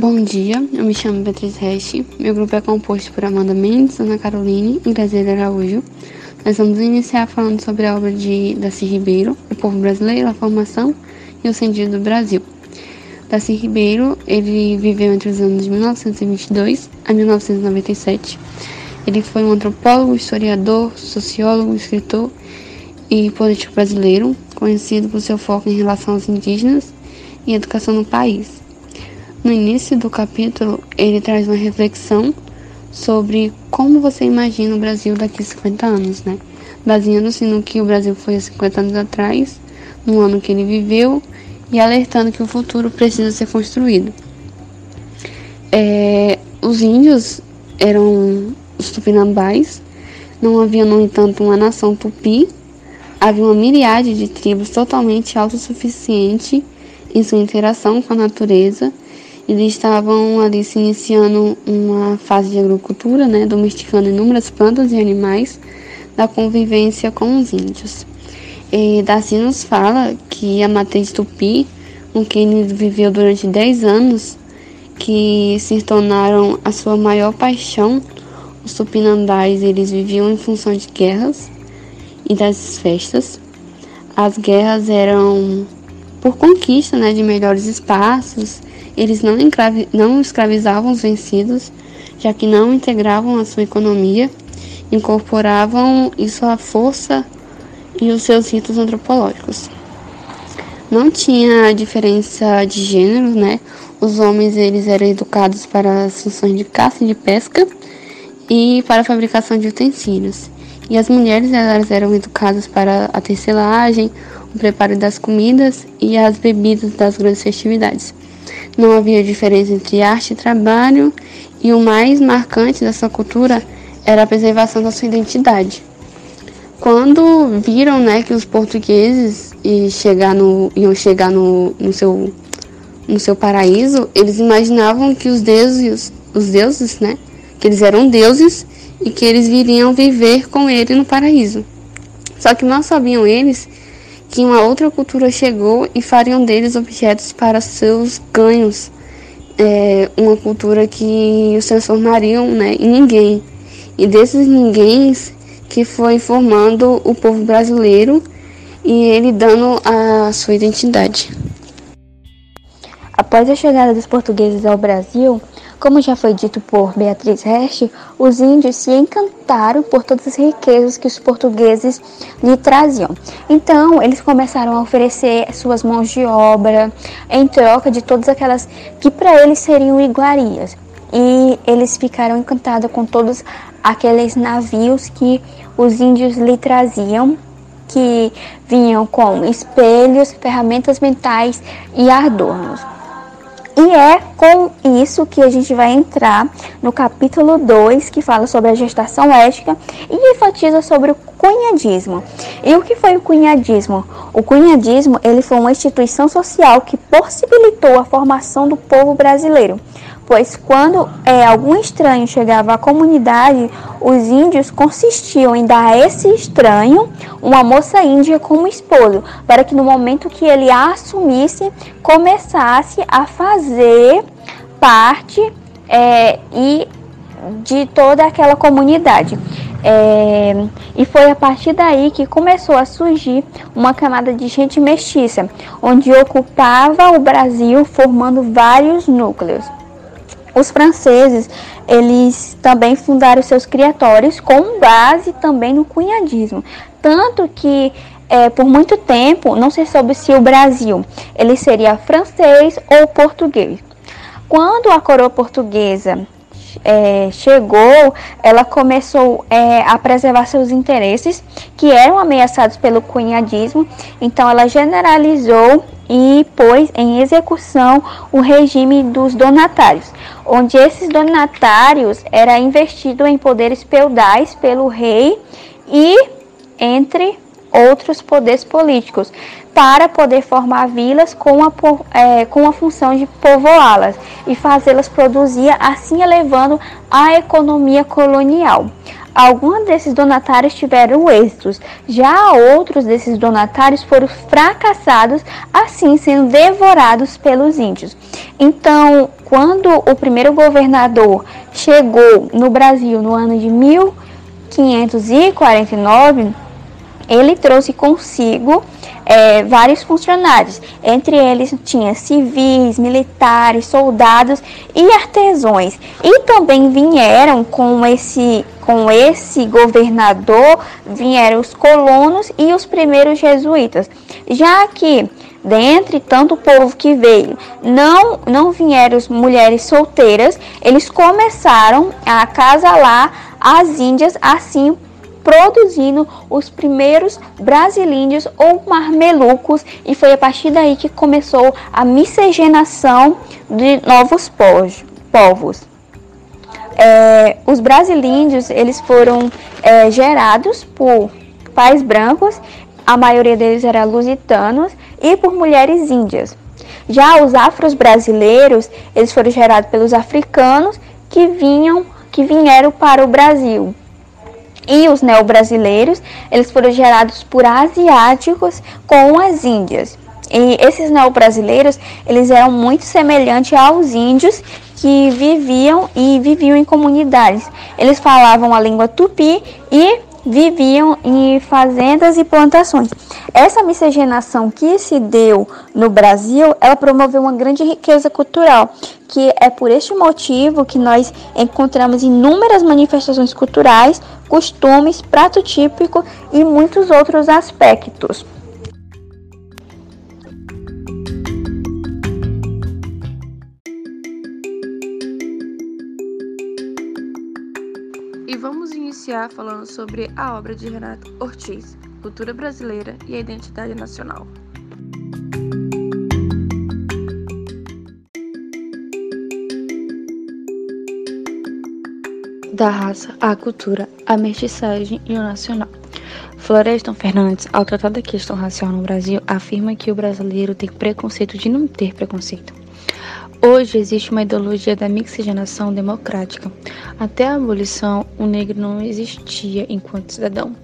Bom dia, eu me chamo Beatriz Reste. Meu grupo é composto por Amanda Mendes, Ana Caroline e Graziela Araújo. Nós vamos iniciar falando sobre a obra de Darcy Ribeiro, O Povo Brasileiro, a Formação e o Sentido do Brasil. Darcy Ribeiro, ele viveu entre os anos de 1922 a 1997. Ele foi um antropólogo, historiador, sociólogo, escritor e político brasileiro, conhecido por seu foco em relação aos indígenas e educação no país. No início do capítulo, ele traz uma reflexão sobre como você imagina o Brasil daqui a 50 anos, né? Baseando-se no que o Brasil foi há 50 anos atrás, no ano que ele viveu e alertando que o futuro precisa ser construído. É, os índios eram os tupinambás, não havia, no entanto, uma nação tupi, havia uma miríade de tribos totalmente autossuficiente em sua interação com a natureza eles estavam ali se iniciando uma fase de agricultura, né, domesticando inúmeras plantas e animais da convivência com os índios. E Darcy nos fala que a matriz tupi, com quem ele viveu durante 10 anos, que se tornaram a sua maior paixão, os tupinambás, eles viviam em função de guerras e das festas. As guerras eram por conquista né, de melhores espaços, eles não, não escravizavam os vencidos, já que não integravam a sua economia, incorporavam isso à força e os seus ritos antropológicos. Não tinha diferença de gênero, né? Os homens eles eram educados para as funções de caça e de pesca e para a fabricação de utensílios. E as mulheres elas eram educadas para a tecelagem, o preparo das comidas e as bebidas das grandes festividades. Não havia diferença entre arte e trabalho, e o mais marcante da sua cultura era a preservação da sua identidade. Quando viram né, que os portugueses chegar no, iam chegar no, no, seu, no seu paraíso, eles imaginavam que os deuses, os deuses, né, que eles eram deuses e que eles viriam viver com ele no paraíso. Só que não sabiam eles que uma outra cultura chegou e fariam deles objetos para seus ganhos. É, uma cultura que os transformariam né, em ninguém. E desses ninguém que foi formando o povo brasileiro e ele dando a sua identidade. Após a chegada dos portugueses ao Brasil, como já foi dito por Beatriz Reste, os índios se encantaram por todas as riquezas que os portugueses lhe traziam. Então, eles começaram a oferecer suas mãos de obra em troca de todas aquelas que para eles seriam iguarias. E eles ficaram encantados com todos aqueles navios que os índios lhe traziam que vinham com espelhos, ferramentas mentais e adornos. E é com isso que a gente vai entrar no capítulo 2, que fala sobre a gestação ética e enfatiza sobre o cunhadismo. E o que foi o cunhadismo? O cunhadismo ele foi uma instituição social que possibilitou a formação do povo brasileiro pois quando é, algum estranho chegava à comunidade, os índios consistiam em dar a esse estranho uma moça índia como esposo, para que no momento que ele a assumisse, começasse a fazer parte é, e de toda aquela comunidade. É, e foi a partir daí que começou a surgir uma camada de gente mestiça, onde ocupava o Brasil, formando vários núcleos. Os franceses, eles também fundaram seus criatórios com base também no cunhadismo. Tanto que é, por muito tempo não se soube se o Brasil ele seria francês ou português. Quando a coroa portuguesa é, chegou, ela começou é, a preservar seus interesses, que eram ameaçados pelo cunhadismo, então ela generalizou e pôs em execução o regime dos donatários, onde esses donatários era investido em poderes feudais pelo rei e entre outros poderes políticos para poder formar vilas com a, é, com a função de povoá-las e fazê-las produzir, assim elevando a economia colonial. Alguns desses donatários tiveram êxitos, já outros desses donatários foram fracassados, assim sendo devorados pelos índios. Então, quando o primeiro governador chegou no Brasil no ano de 1549, ele trouxe consigo é, vários funcionários. Entre eles tinha civis, militares, soldados e artesãos. E também vieram com esse com esse governador vieram os colonos e os primeiros jesuítas. Já que dentre tanto povo que veio, não não vieram mulheres solteiras, eles começaram a casalar as índias assim produzindo os primeiros brasilíndios ou marmelucos e foi a partir daí que começou a miscigenação de novos povos. É, os brasilíndios eles foram é, gerados por pais brancos, a maioria deles era lusitanos e por mulheres índias. Já os afros brasileiros eles foram gerados pelos africanos que vinham que vieram para o Brasil e os neobrasileiros, eles foram gerados por asiáticos com as índias. E esses neobrasileiros, eles eram muito semelhantes aos índios que viviam e viviam em comunidades. Eles falavam a língua tupi e viviam em fazendas e plantações. Essa miscigenação que se deu no Brasil, ela promoveu uma grande riqueza cultural, que é por este motivo que nós encontramos inúmeras manifestações culturais, costumes, prato típico e muitos outros aspectos. Iniciar falando sobre a obra de Renato Ortiz, Cultura Brasileira e a Identidade Nacional. da raça, a cultura, a mestiçagem e o nacional. Florestan Fernandes, ao tratar da questão racial no Brasil, afirma que o brasileiro tem preconceito de não ter preconceito. Hoje existe uma ideologia da mixigenação democrática. Até a abolição, o negro não existia enquanto cidadão.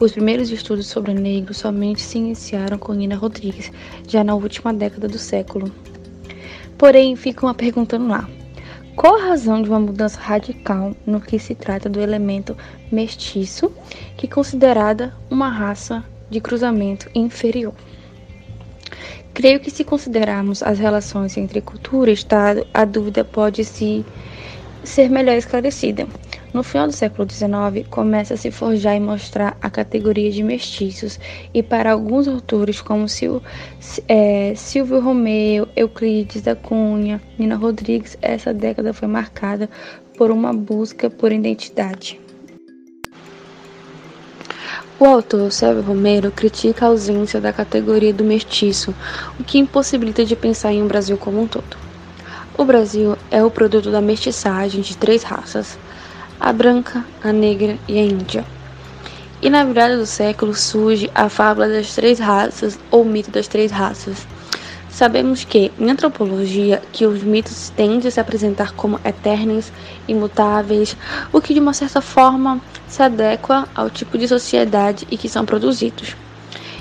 Os primeiros estudos sobre o negro somente se iniciaram com Nina Rodrigues, já na última década do século. Porém, fica uma pergunta no ar. Qual a razão de uma mudança radical no que se trata do elemento mestiço, que é considerada uma raça de cruzamento inferior? Creio que se considerarmos as relações entre cultura e Estado, a dúvida pode se ser melhor esclarecida. No final do século XIX, começa a se forjar e mostrar a categoria de mestiços, e para alguns autores, como Sil, é, Silvio Romeu, Euclides da Cunha, Nina Rodrigues, essa década foi marcada por uma busca por identidade. O autor Sérgio Romero critica a ausência da categoria do mestiço, o que impossibilita de pensar em um Brasil como um todo. O Brasil é o produto da mestiçagem de três raças: a branca, a negra e a índia. E na virada do século surge a fábula das três raças ou mito das três raças. Sabemos que, em antropologia, que os mitos tendem a se apresentar como eternos, imutáveis, o que de uma certa forma se adequa ao tipo de sociedade em que são produzidos.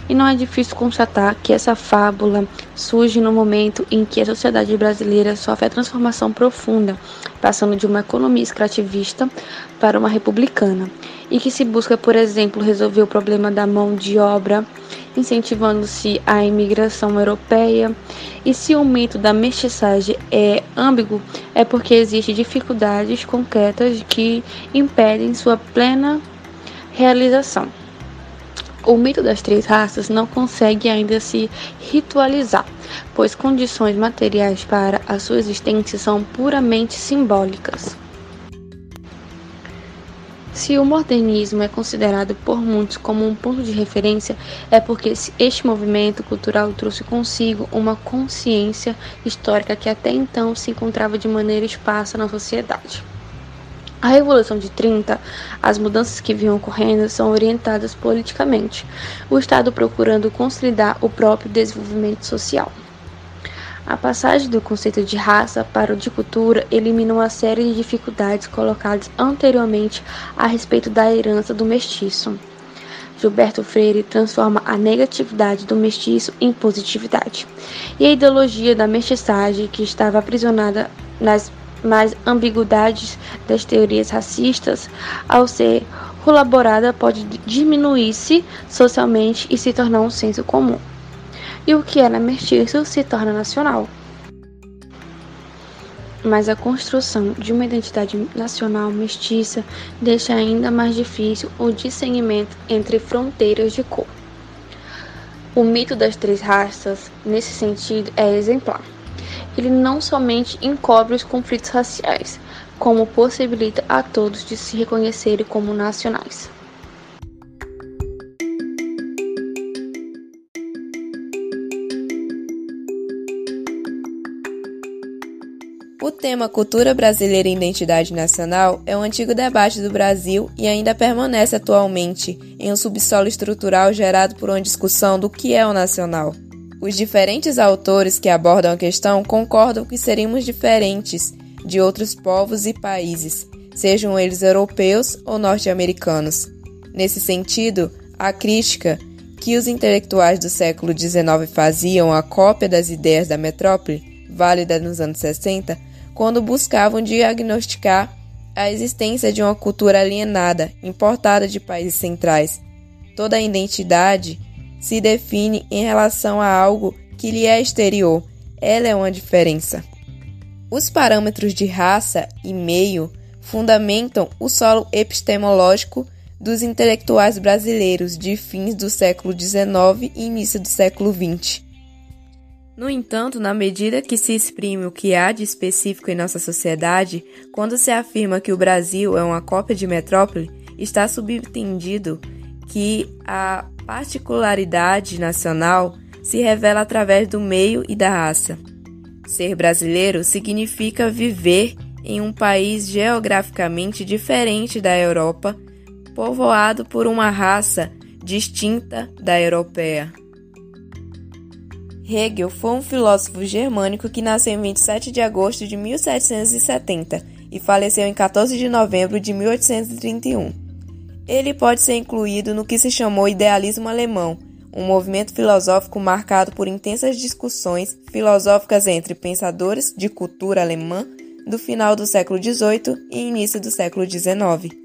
E não é difícil constatar que essa fábula surge no momento em que a sociedade brasileira sofre a transformação profunda, passando de uma economia extrativista para uma republicana, e que se busca, por exemplo, resolver o problema da mão de obra, incentivando-se a imigração europeia. E se o mito da mestiçagem é ambíguo, é porque existem dificuldades concretas que impedem sua plena realização. O mito das três raças não consegue ainda se ritualizar, pois condições materiais para a sua existência são puramente simbólicas. Se o modernismo é considerado por muitos como um ponto de referência, é porque este movimento cultural trouxe consigo uma consciência histórica que até então se encontrava de maneira esparsa na sociedade. A Revolução de 30, as mudanças que vinham ocorrendo são orientadas politicamente, o Estado procurando consolidar o próprio desenvolvimento social. A passagem do conceito de raça para o de cultura elimina uma série de dificuldades colocadas anteriormente a respeito da herança do mestiço. Gilberto Freire transforma a negatividade do mestiço em positividade, e a ideologia da mestiçagem, que estava aprisionada nas mais ambiguidades das teorias racistas, ao ser colaborada, pode diminuir-se socialmente e se tornar um senso comum. E o que era mestiço se torna nacional. Mas a construção de uma identidade nacional mestiça deixa ainda mais difícil o discernimento entre fronteiras de cor. O mito das três raças, nesse sentido, é exemplar ele não somente encobre os conflitos raciais, como possibilita a todos de se reconhecerem como nacionais. Tema cultura brasileira e identidade nacional é um antigo debate do Brasil e ainda permanece atualmente em um subsolo estrutural gerado por uma discussão do que é o nacional. Os diferentes autores que abordam a questão concordam que seríamos diferentes de outros povos e países, sejam eles europeus ou norte-americanos. Nesse sentido, a crítica que os intelectuais do século XIX faziam à cópia das ideias da metrópole, válida nos anos 60, quando buscavam diagnosticar a existência de uma cultura alienada, importada de países centrais. Toda a identidade se define em relação a algo que lhe é exterior. Ela é uma diferença. Os parâmetros de raça e meio fundamentam o solo epistemológico dos intelectuais brasileiros de fins do século XIX e início do século XX. No entanto, na medida que se exprime o que há de específico em nossa sociedade, quando se afirma que o Brasil é uma cópia de metrópole, está subentendido que a particularidade nacional se revela através do meio e da raça. Ser brasileiro significa viver em um país geograficamente diferente da Europa, povoado por uma raça distinta da europeia. Hegel foi um filósofo germânico que nasceu em 27 de agosto de 1770 e faleceu em 14 de novembro de 1831. Ele pode ser incluído no que se chamou idealismo alemão, um movimento filosófico marcado por intensas discussões filosóficas entre pensadores de cultura alemã do final do século XVIII e início do século XIX.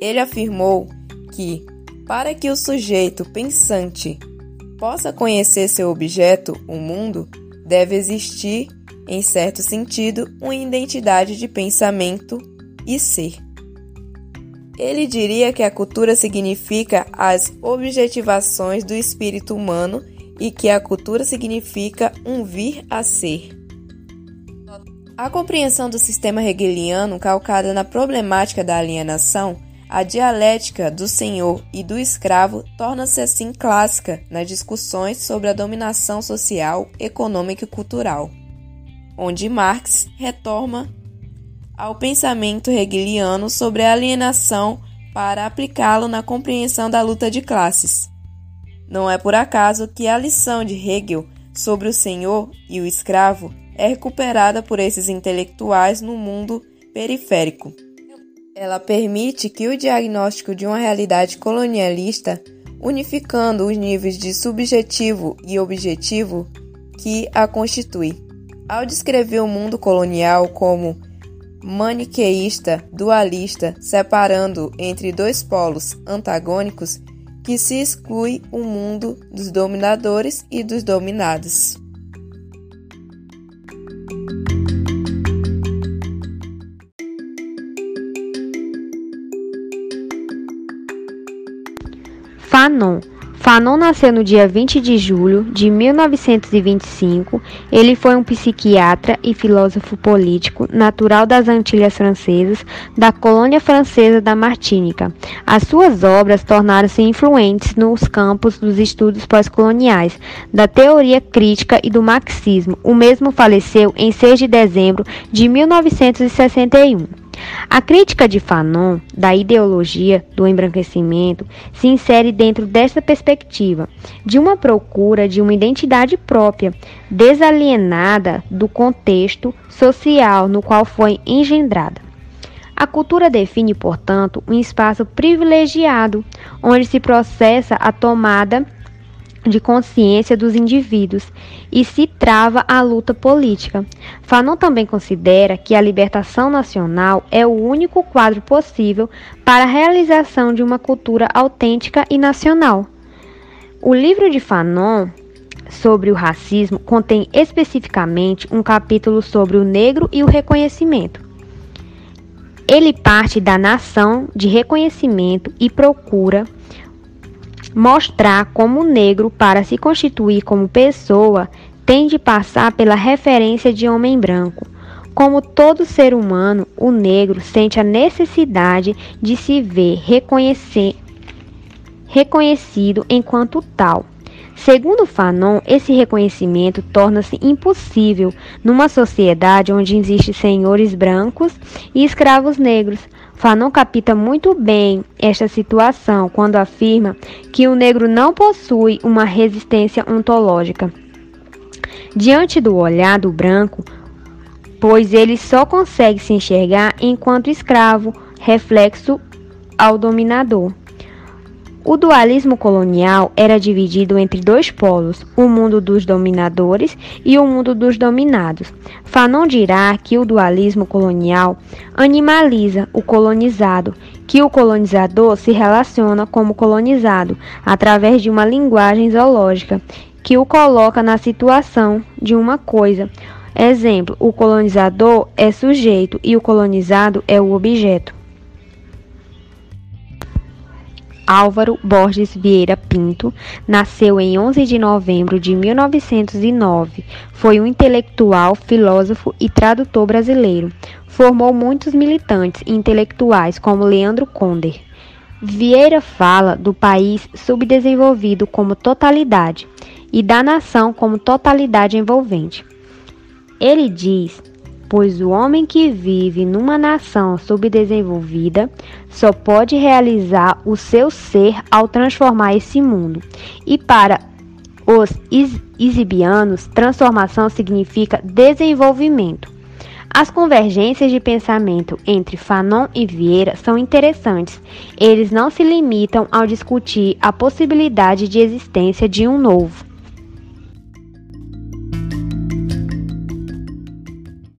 Ele afirmou que, para que o sujeito pensante possa conhecer seu objeto, o mundo, deve existir, em certo sentido, uma identidade de pensamento e ser. Ele diria que a cultura significa as objetivações do espírito humano e que a cultura significa um vir a ser. A compreensão do sistema hegeliano, calcada na problemática da alienação, a dialética do senhor e do escravo torna-se assim clássica nas discussões sobre a dominação social, econômica e cultural, onde Marx retoma ao pensamento hegeliano sobre a alienação para aplicá-lo na compreensão da luta de classes. Não é por acaso que a lição de Hegel sobre o senhor e o escravo é recuperada por esses intelectuais no mundo periférico. Ela permite que o diagnóstico de uma realidade colonialista, unificando os níveis de subjetivo e objetivo que a constitui. Ao descrever o mundo colonial como maniqueísta, dualista, separando entre dois polos antagônicos que se exclui o mundo dos dominadores e dos dominados. Fanon Fanon nasceu no dia 20 de julho de 1925. Ele foi um psiquiatra e filósofo político, natural das Antilhas Francesas, da colônia francesa da Martínica. As suas obras tornaram-se influentes nos campos dos estudos pós-coloniais, da teoria crítica e do marxismo. O mesmo faleceu em 6 de dezembro de 1961. A crítica de Fanon da ideologia do embranquecimento se insere dentro desta perspectiva, de uma procura de uma identidade própria, desalienada do contexto social no qual foi engendrada. A cultura define, portanto, um espaço privilegiado onde se processa a tomada de consciência dos indivíduos e se trava a luta política. Fanon também considera que a libertação nacional é o único quadro possível para a realização de uma cultura autêntica e nacional. O livro de Fanon sobre o racismo contém especificamente um capítulo sobre o negro e o reconhecimento. Ele parte da nação de reconhecimento e procura mostrar como o negro, para se constituir como pessoa, tem de passar pela referência de homem branco. Como todo ser humano, o negro sente a necessidade de se ver reconhecido enquanto tal. Segundo Fanon, esse reconhecimento torna-se impossível numa sociedade onde existem senhores brancos e escravos negros, Fanon capta muito bem esta situação quando afirma que o negro não possui uma resistência ontológica diante do olhar do branco, pois ele só consegue se enxergar enquanto escravo, reflexo ao dominador. O dualismo colonial era dividido entre dois polos, o mundo dos dominadores e o mundo dos dominados. Fanon dirá que o dualismo colonial animaliza o colonizado, que o colonizador se relaciona como colonizado através de uma linguagem zoológica que o coloca na situação de uma coisa. Exemplo: o colonizador é sujeito e o colonizado é o objeto. Álvaro Borges Vieira Pinto nasceu em 11 de novembro de 1909. Foi um intelectual, filósofo e tradutor brasileiro. Formou muitos militantes intelectuais como Leandro Conder. Vieira fala do país subdesenvolvido como totalidade e da nação como totalidade envolvente. Ele diz pois o homem que vive numa nação subdesenvolvida só pode realizar o seu ser ao transformar esse mundo. E para os exibianos, transformação significa desenvolvimento. As convergências de pensamento entre Fanon e Vieira são interessantes. Eles não se limitam ao discutir a possibilidade de existência de um novo